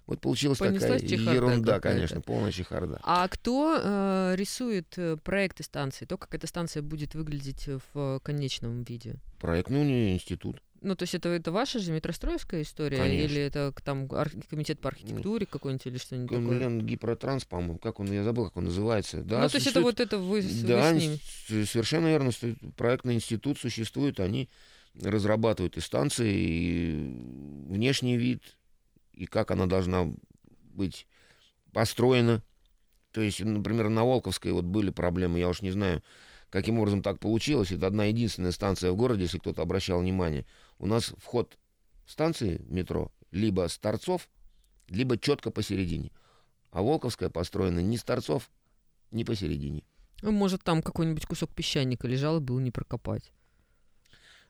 S4: вот получилась
S3: Понеслась
S4: такая ерунда, конечно, полная чехарда.
S3: А кто э, рисует э, проекты станции? То, как эта станция будет выглядеть в э, конечном виде?
S4: Проектный институт.
S3: Ну, то есть это, это ваша же метростроевская история?
S4: Конечно.
S3: Или это там комитет по архитектуре какой-нибудь или что-нибудь такое?
S4: Лен Гипротранс, по-моему, как он, я забыл, как он называется. Да,
S3: ну, то есть это вот это вы, с- вы
S4: Да,
S3: с ними.
S4: с- совершенно верно. Проектный институт существует, они разрабатывают и станции, и внешний вид, и как она должна быть построена. То есть, например, на Волковской вот были проблемы, я уж не знаю, каким образом так получилось. Это одна единственная станция в городе, если кто-то обращал внимание. У нас вход станции метро либо с торцов, либо четко посередине. А Волковская построена ни с торцов, ни посередине.
S3: Ну, Может, там какой-нибудь кусок песчаника лежал и был не прокопать.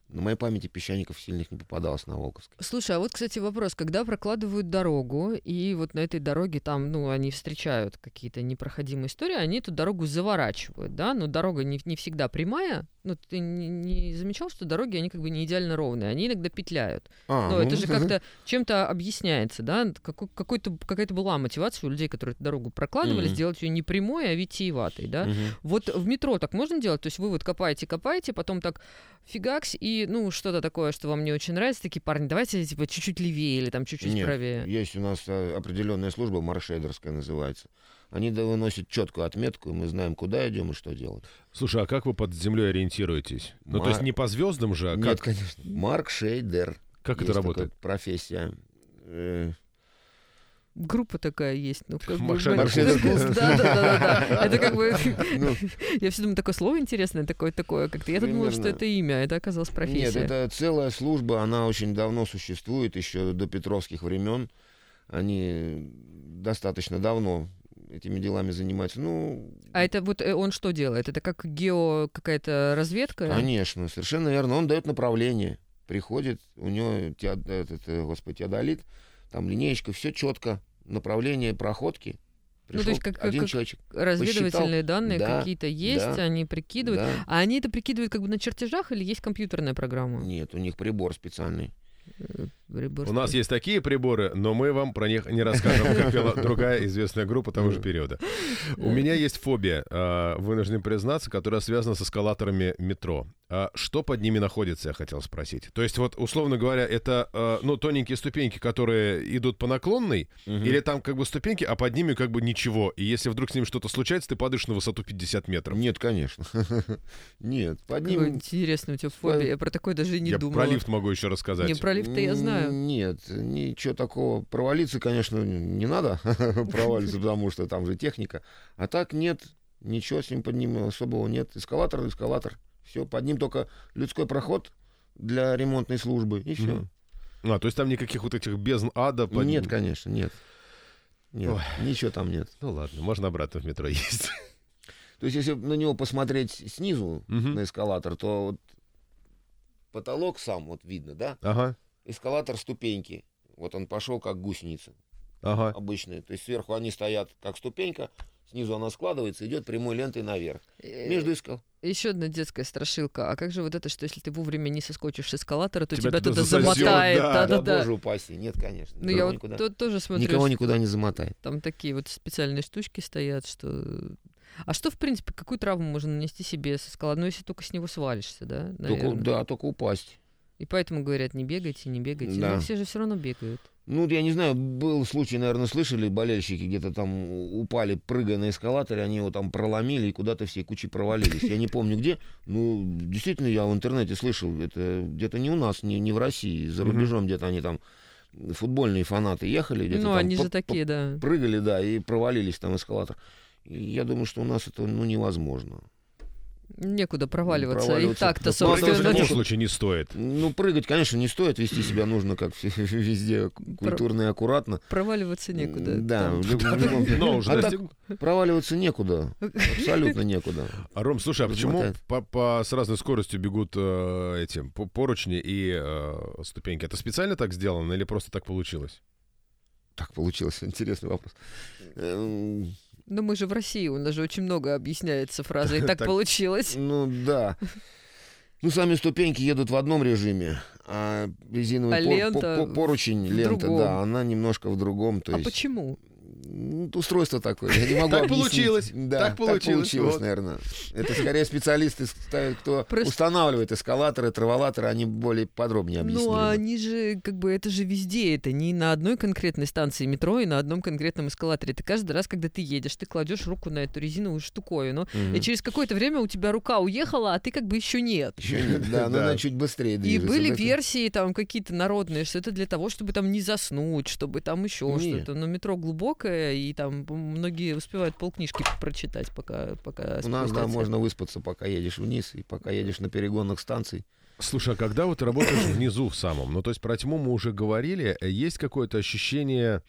S4: На моей памяти песчаников сильных не попадалось на Волковской.
S3: Слушай, а вот, кстати, вопрос. Когда прокладывают дорогу, и вот на этой дороге там, ну, они встречают какие-то непроходимые истории, они эту дорогу заворачивают, да? Но дорога не, не всегда прямая. Ну, ты не, замечал, что дороги, они как бы не идеально ровные, они иногда петляют.
S4: А,
S3: Но это же как-то чем-то объясняется, да? Какой, какой-то, какая-то была мотивация у людей, которые эту дорогу прокладывали,
S4: Мгм.
S3: сделать ее не прямой, а витиеватой, да?
S4: Мгм.
S3: Вот в метро так можно делать? То есть вы вот копаете, копаете, потом так фигакс, и, ну, что-то такое, что вам не очень нравится, такие парни, давайте, типа, чуть-чуть левее или там чуть-чуть
S4: Нет,
S3: правее.
S4: Есть у нас э, определенная служба, маршедерская называется. Они да- выносят четкую отметку, и мы знаем, куда идем и что делать.
S2: Слушай, а как вы под землей ориентируетесь? Ну, то
S4: Ма-
S2: есть не по звездам же, а
S4: Нет,
S2: как,
S4: конечно. Марк Шейдер.
S2: как это
S4: Есть
S2: работает?
S4: такая профессия. Э,
S3: Группа такая есть. Ну, как бы,
S2: Маршевый
S4: курс.
S3: курс. Да, да, да, да. Это как бы... [LAUGHS]
S4: Ну. [LAUGHS]
S3: Я все думаю, такое слово интересное, такое, такое. Как-то я думала, что это имя, а это оказалось
S4: Нет,
S3: профессия.
S4: это целая служба, она очень давно существует, еще до петровских времен. Они достаточно давно этими делами занимаются. Ну,
S3: А это вот э, он что делает? Это как гео какая-то разведка?
S4: конечно, совершенно верно. Он дает направление. Приходит, у него теод- этот, э, господи, теодолит, там линеечка, все четко, направление проходки.
S3: Ну, то
S4: Пришел
S3: есть как-
S4: один
S3: как-
S4: человек.
S3: Разведывательные данные
S4: Да,
S3: какие-то есть,
S4: да,
S3: они прикидывают.
S4: Да.
S3: А они это прикидывают как бы на чертежах или есть компьютерная программа?
S4: Нет, у них прибор специальный.
S3: Прибор
S2: У нас есть такие приборы, но мы вам про них не расскажем, как [LAUGHS] пела другая известная группа того же периода. У меня есть фобия, э, вынужден признаться, которая связана с эскалаторами метро. А Что под ними находится, я хотел спросить. То есть вот, условно говоря, это, э, ну, тоненькие ступеньки, которые идут по наклонной, или там как бы ступеньки, а под ними как бы ничего. И если вдруг с ним что-то случается, ты падаешь на высоту 50 метров.
S4: Нет, конечно. [LAUGHS] Нет, под
S3: Какой
S4: ним...
S3: интересный у тебя фобия. Я про такое даже не
S2: я
S3: думала.
S2: про лифт могу еще рассказать.
S3: Не, про лифт-то я знаю.
S4: М, Нет, ничего такого. Провалиться, конечно, не надо [LAUGHS] провалиться, [LAUGHS] потому что там же техника. А так нет, ничего с ним под ним особого нет. Эскалатор, эскалатор. Все, под ним только людской проход для ремонтной службы, и все.
S2: А, то есть там никаких вот этих бездн ада под
S4: Нет, конечно, нет. Нет,
S2: Ой.
S4: ничего там нет.
S2: Ну ладно, можно обратно в метро ездить. [LAUGHS]
S4: То есть, если на него посмотреть снизу,
S2: Мгм.
S4: на эскалатор, то вот потолок сам вот видно, да?
S2: Ага,
S4: Эскалатор ступеньки. Вот он пошел как гусеница.
S2: ага.
S4: обычные. То есть сверху они стоят как ступенька, снизу она складывается, идет прямой лентой наверх.
S3: Э,
S4: Между искал.
S3: Еще одна детская страшилка. А как же вот это, что если ты вовремя не соскочишь с эскалатора, то
S2: Тебя
S3: тебя,
S2: туда
S3: туда
S2: засосёт,
S3: замотает?
S2: да,
S3: Да, да,
S4: да, боже упаси. Нет, конечно.
S3: Ну, я
S4: Никого
S3: вот
S4: никуда,
S3: то- тоже смотрю,
S4: никого никуда не замотает.
S3: там такие вот специальные штучки стоят, что... А что, в принципе, какую травму можно нанести себе с эскалатора? Ну, если только с него свалишься, да?
S4: Только, да, только упасть.
S3: И поэтому говорят, не бегайте, не бегайте.
S4: Да.
S3: Но все же все равно бегают.
S4: Ну, я не знаю, был случай, наверное, слышали, болельщики где-то там упали, прыгая на эскалаторе, они его там проломили и куда-то всей кучей провалились. Я не помню где. Ну, действительно, я в интернете слышал, это где-то не у нас, не, не в России, за рубежом где-то они там, футбольные фанаты ехали, где-то
S3: Ну,
S4: там
S3: они же такие, да.
S4: прыгали, да, и провалились там эскалатор. И я думаю, что у нас это ну, невозможно.
S3: Некуда проваливаться. И
S4: проваливаться.
S3: так-то,
S4: Ну,
S2: это
S3: собственно.
S2: в любом случае не стоит.
S4: Ну, прыгать, конечно, не стоит, вести себя нужно как [LAUGHS] везде культурно и аккуратно.
S3: Проваливаться некуда.
S4: Да, А проваливаться некуда, [LAUGHS] абсолютно некуда.
S2: А, Ром, слушай, а почему
S4: Размотает.
S2: по, по- с разной скоростью бегут э, эти по- поручни и э, ступеньки? Это специально так сделано или просто так получилось?
S4: Так получилось, [LAUGHS] интересный вопрос. Эм,
S3: Ну, мы же в России, у нас же очень много объясняется фразой [LAUGHS] «так
S2: Так.
S3: получилось».
S4: Ну, да. Ну, сами ступеньки едут в одном режиме, а резиновый
S3: А
S4: пор-
S3: лента
S4: по- по- поручень, лента,
S3: другом.
S4: да, она немножко в другом. То
S3: А
S4: есть,
S3: почему?
S4: Ну, устройство такое. Я не могу [LAUGHS]
S2: Так
S4: объяснить.
S2: получилось,
S4: Да,
S2: так получилось, вот.
S4: наверное. Это скорее специалисты кто
S3: Просто-
S4: устанавливает эскалаторы, траволаторы, они более подробнее объяснили.
S3: Ну, а они же, как бы, это же везде, это не на одной конкретной станции метро и на одном конкретном эскалаторе. Это каждый раз, когда ты едешь, ты кладешь руку на эту резиновую штуковину,
S4: Мгм.
S3: и через какое-то время у тебя рука уехала, а ты как бы еще нет.
S4: Ещё нет, да, но [LAUGHS] она чуть быстрее
S3: И
S4: движется.
S3: были
S4: да,
S3: версии там какие-то народные, что это для того, чтобы там не заснуть, чтобы там еще что-то. Но метро глубокое, и там многие успевают полкнижки прочитать, пока, пока
S4: У нас, да, можно выспаться, пока едешь вниз, и пока едешь на перегонных станций.
S2: Слушай, а когда вот ты работаешь внизу в самом, ну то есть про тьму мы уже говорили, есть какое-то ощущение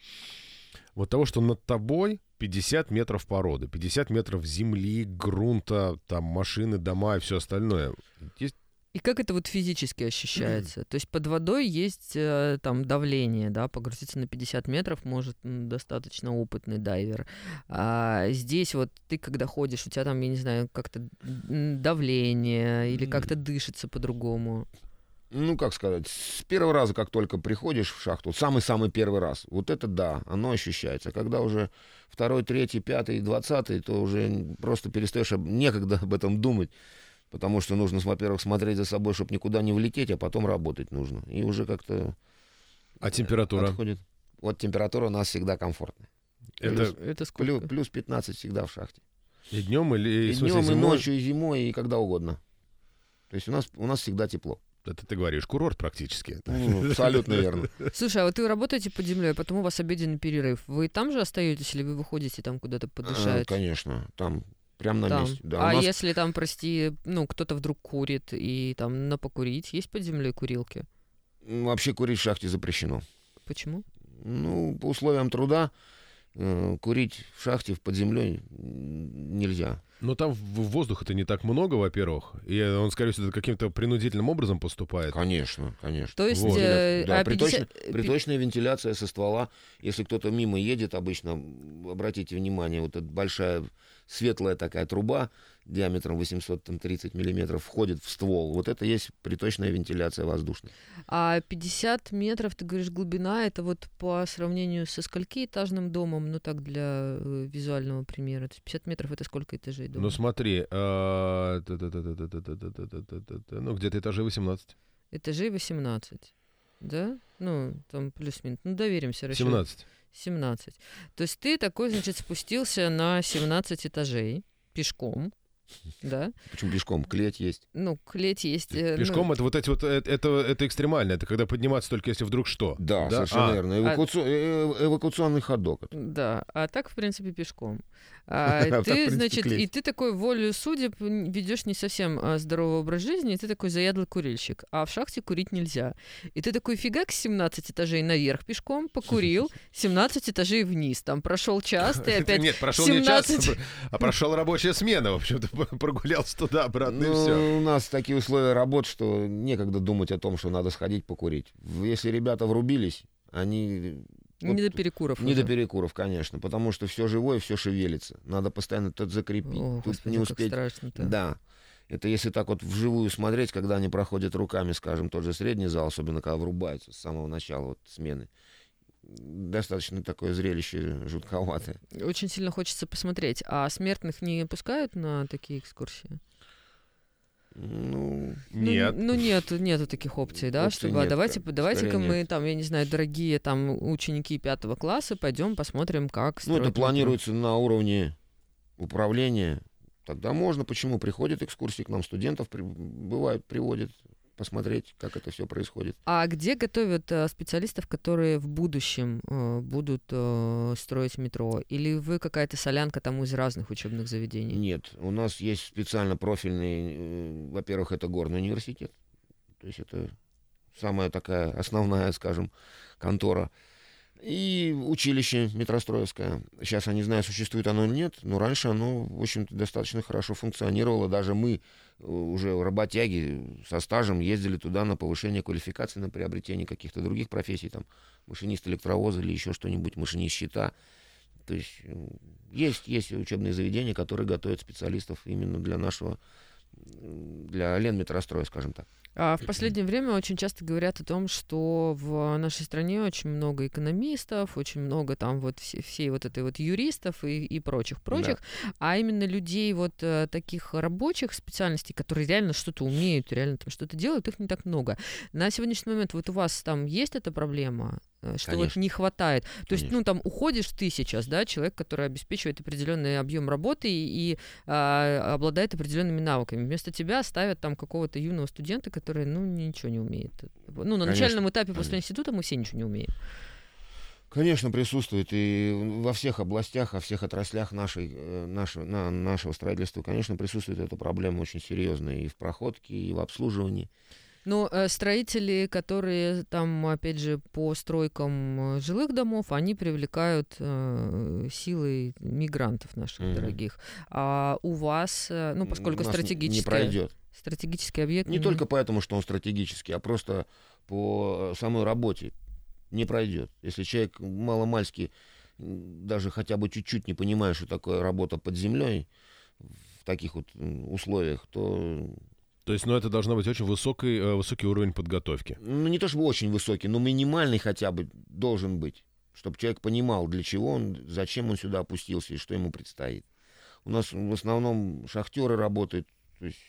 S2: вот того, что над тобой 50 метров породы, 50 метров земли, грунта, там машины, дома и все остальное. Есть
S3: И как это вот физически ощущается? То есть под водой есть э, там давление, да, погрузиться на 50 метров может достаточно опытный дайвер. А здесь вот ты когда ходишь, у тебя там, я не знаю, как-то давление или как-то дышится по-другому.
S4: Ну, как сказать, с первого раза, как только приходишь в шахту, самый-самый первый раз, вот это да, оно ощущается. Когда уже второй, третий, пятый, двадцатый, то уже просто перестаешь, об- некогда об этом думать. Потому что нужно, во-первых, смотреть за собой, чтобы никуда не влететь, а потом работать нужно. И уже как-то
S2: А температура?
S4: отходит. Вот температура у нас всегда комфортная.
S2: Это
S3: Это
S4: Плюс,
S3: сколько?
S4: плюс 15 всегда в шахте.
S2: и днем или
S4: И,
S2: смысле,
S4: днем, и ночью, и зимой, и когда угодно. То есть у нас, у нас всегда тепло.
S2: Это ты говоришь, курорт практически.
S4: Ну, абсолютно верно.
S3: Слушай, а вот вы работаете под землей, а потом у вас обеденный перерыв. Вы там же остаетесь или вы выходите там куда-то
S4: Э,
S3: подышать?
S4: Конечно, там прям на
S3: Там.
S4: месте. Да,
S3: а
S4: нас-
S3: если там, прости, ну, кто-то вдруг курит и там на покурить, есть под землей курилки?
S4: вообще курить в шахте запрещено.
S3: Почему?
S4: Ну, по условиям труда э, курить в шахте под землей нельзя.
S2: Но там в- воздуха-то не так много, во-первых. И он, скорее всего, каким-то принудительным образом поступает.
S4: Конечно, конечно.
S3: То есть,
S2: Вот.
S3: э,
S4: Да,
S3: а
S4: приточно-
S3: 50 э,
S4: приточная вентиляция со ствола. Если кто-то мимо едет, обычно, обратите внимание, вот эта большая светлая такая труба диаметром 830 миллиметров входит в ствол. Вот это есть приточная вентиляция воздушная.
S3: А 50 метров, ты говоришь, глубина, это вот по сравнению со сколькиэтажным домом, ну так для визуального примера. То 50 метров это сколько этажей дома?
S2: Ну смотри, ну где-то этажей 18.
S3: Этажей 18, да? Ну, там плюс-минус. Ну, доверимся. Расчет.
S2: 17.
S3: 17. То есть ты такой, значит, спустился на 17 этажей пешком, да?
S4: Почему пешком? Клеть есть.
S3: Ну, клеть есть. э, ну,
S2: Пешком это вот эти вот, э, это, это экстремально, это когда подниматься только если вдруг что.
S4: Да, совершенно
S2: А,
S4: верно. Эвакуаци- э, Эвакуационный ходок. это.
S3: Да, а так, в принципе, пешком. А [LAUGHS]
S4: А
S3: ты, значит, и ты такой волю судеб ведешь не совсем а, здоровый образ жизни, и ты такой заядлый курильщик. А в шахте курить нельзя. И ты такой фигак с 17 этажей наверх пешком, покурил, [LAUGHS] 17 этажей вниз. Там прошел час, [LAUGHS] ты опять...
S2: Нет, прошел не час,
S3: 17.
S2: а прошел рабочая смена, в общем-то, [LAUGHS] прогулялся туда-обратно и
S4: Ну,
S2: все.
S4: у нас такие условия работ, что некогда думать о том, что надо сходить покурить. Если ребята врубились, они
S3: Не
S4: Вот
S3: до перекуров.
S4: не
S3: уже.
S4: до перекуров, конечно, потому что все живое, все шевелится. Надо постоянно тут закрепить,
S3: О,
S4: тут
S3: Господи,
S4: не
S3: как
S4: успеть.
S3: страшно-то.
S4: Да. Это если так вот вживую смотреть, когда они проходят руками, скажем, тот же средний зал, особенно когда врубаются с самого начала вот смены. Достаточно такое зрелище жутковатое.
S3: Очень сильно хочется посмотреть. А смертных не пускают на такие экскурсии?
S4: Ну,
S3: Ну,
S2: Нет.
S3: Ну, нет, нету таких опций, да,
S4: Опций
S3: чтобы а
S4: нет,
S3: давайте,
S4: да,
S3: давайте-ка мы
S4: нет.
S3: там, я не знаю, дорогие там ученики пятого класса, пойдем посмотрим, как
S4: ну, это
S3: метро».
S4: планируется на уровне управления. Тогда можно. Почему? Приходят экскурсии к нам, студентов при- бывают, приводят посмотреть, как это все происходит.
S3: А где готовят э, специалистов, которые в будущем э, будут э, строить метро? Или вы какая-то солянка там из разных учебных заведений?
S4: Нет, у нас есть специально профильный, во-первых, это горный университет, то есть это самая такая основная, скажем, контора. И училище метростроевское. Сейчас я не знаю, существует оно или нет, но раньше оно, в общем-то, достаточно хорошо функционировало. Даже мы, э, уже работяги со стажем, ездили туда на повышение квалификации, на приобретение каких-то других профессий, там, машинист электровоза или еще что-нибудь, машинист счета. То есть э, есть, есть учебные заведения, которые готовят специалистов именно для нашего, для Ленметростроя, скажем так.
S3: А в последнее время очень часто говорят о том, что в нашей стране очень много экономистов, очень много там вот все- всей вот этой вот юристов и, и прочих прочих, а именно людей вот э, таких рабочих специальностей, которые реально что-то умеют, реально там что-то делают, их не так много. На сегодняшний момент вот у вас там есть эта проблема, э, что вот
S4: Конечно.
S3: не хватает. То есть,
S4: Конечно.
S3: ну там уходишь ты сейчас, да, человек, который обеспечивает определенный объем работы и, и, а, обладает определенными навыками. Вместо тебя ставят там какого-то юного студента, который, ну, ничего не умеет. Ну, на
S4: Конечно,
S3: начальном этапе после
S4: конечно.
S3: института мы все ничего не умеем.
S4: Конечно, присутствует и во всех областях, во всех отраслях нашей, э, нашего, на, нашего строительства, конечно, присутствует эта проблема очень серьезная и в проходке, и в обслуживании.
S3: Но э, строители, которые там, опять же, по стройкам э, жилых домов, они привлекают э, силой мигрантов наших
S4: Мгм.
S3: дорогих. А у вас, ну, поскольку
S4: не-
S3: стратегический,
S4: Не пройдет.
S3: стратегический объект...
S4: Не
S3: м,
S4: только поэтому, что он стратегический, а просто по самой работе не пройдет. Если человек маломальски, м, даже хотя бы чуть-чуть не понимает, что такое работа под землей в таких вот условиях, то
S2: То есть, ну, это должно быть очень высокий, э, высокий уровень подготовки.
S4: ну, не то чтобы очень высокий, но минимальный хотя бы должен быть, чтобы человек понимал, для чего он, зачем он сюда опустился и что ему предстоит. У нас в основном шахтеры работают, то есть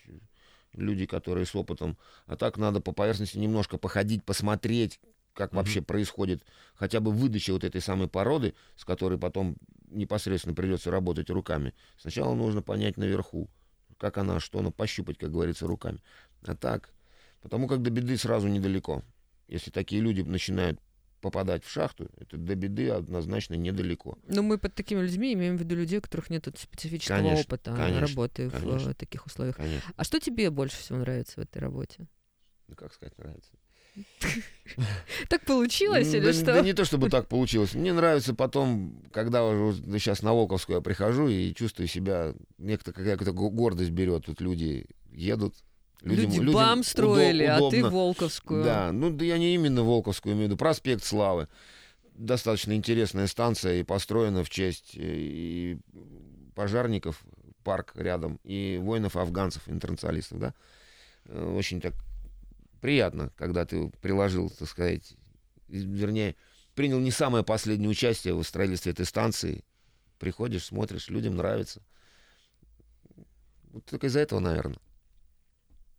S4: люди, которые с опытом, а так надо по поверхности немножко походить, посмотреть, как
S2: Мгм.
S4: вообще происходит хотя бы выдача вот этой самой породы, с которой потом непосредственно придется работать руками. Сначала нужно понять наверху, как она, что она, пощупать, как говорится, руками. А так, Потому как до беды сразу недалеко. Если такие люди начинают попадать в шахту, это до беды однозначно недалеко.
S3: Но мы под такими людьми имеем в виду людей, у которых нет специфического
S4: Конечно,
S3: опыта
S4: конечно,
S3: работы в
S4: конечно.
S3: э, таких условиях.
S4: Конечно.
S3: А что тебе больше всего нравится в этой работе?
S4: Ну, как сказать, нравится. [LAUGHS]
S3: Так получилось
S4: Ну,
S3: или что?
S4: да не то, чтобы так получилось. Мне нравится потом, когда уже сейчас на Волковскую я прихожу и чувствую себя, какая-то го- гордость берет. Тут люди едут.
S3: Люди
S4: людям
S3: БАМ строили, а ты. Волковскую.
S4: Да, ну да я не именно Волковскую имею в виду, проспект Славы. Достаточно интересная станция и построена в честь э, и пожарников, парк рядом, и воинов-афганцев, интернационалистов, да. Э, Очень так приятно, когда ты приложил, так сказать, вернее, принял не самое последнее участие в строительстве этой станции. Приходишь, смотришь, людям нравится. Вот только из-за этого, наверное.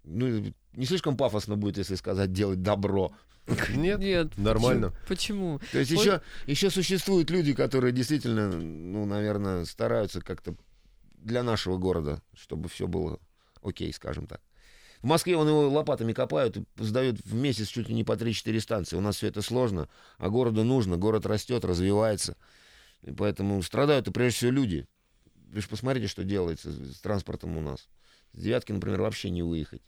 S4: Ну, не слишком пафосно будет, если сказать делать добро.
S2: Нет,
S3: Нет.
S2: Нормально.
S3: Почему?
S4: То есть еще, еще существуют люди, которые действительно, ну, наверное, стараются как-то для нашего города, чтобы все было окей, скажем так. В Москве он его лопатами копают и сдают в месяц чуть ли не по 3-4 станции. У нас все это сложно, а городу нужно, город растет, развивается. И поэтому страдают и прежде всего люди. Вы же посмотрите, что делается с транспортом у нас. С девятки, например, вообще не выехать.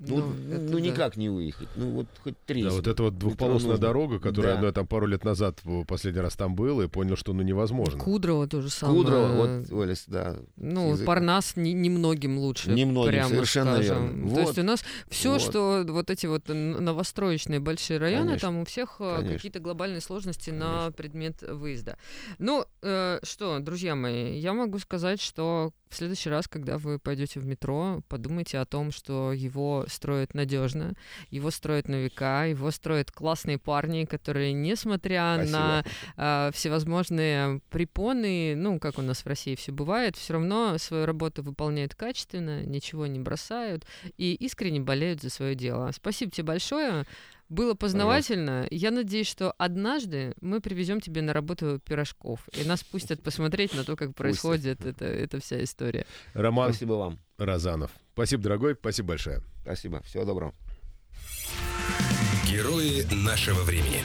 S4: Ну,
S3: Ну, это
S4: ну
S3: да.
S4: никак не выехать. Ну вот хоть три.
S2: Да, вот эта вот двухполосная
S4: нужно.
S2: дорога, которая,
S4: Да.
S2: ну, я там пару лет назад последний раз там был и понял, что ну невозможно.
S3: Кудрово тоже самое.
S4: Кудрово, вот, Оля, да.
S3: Ну,
S4: язык.
S3: Парнас не- немногим лучше.
S4: Немногим,
S3: прямо
S4: совершенно
S3: скажем.
S4: верно.
S3: То
S4: Вот.
S3: есть у нас все,
S4: Вот.
S3: что вот эти вот новостроечные большие районы,
S4: Конечно.
S3: там у всех э,
S4: Конечно.
S3: какие-то глобальные сложности на
S4: Конечно.
S3: предмет выезда. Ну, э, что, друзья мои, я могу сказать, что в следующий раз, когда вы пойдете в метро, подумайте о том, что его строят надежно, его строят на века, его строят классные парни, которые, несмотря
S4: Спасибо.
S3: на а, всевозможные препоны, ну, как у нас в России все бывает, все равно свою работу выполняют качественно, ничего не бросают и искренне болеют за свое дело. Спасибо тебе большое. Было познавательно. Я надеюсь, что однажды мы привезем тебе на работу пирожков, и нас пустят посмотреть на то, как происходит эта, эта вся история.
S2: Роман
S4: Спасибо вам.
S2: Разанов. Спасибо, дорогой, спасибо большое.
S4: Спасибо. Всего доброго.
S1: Герои нашего времени.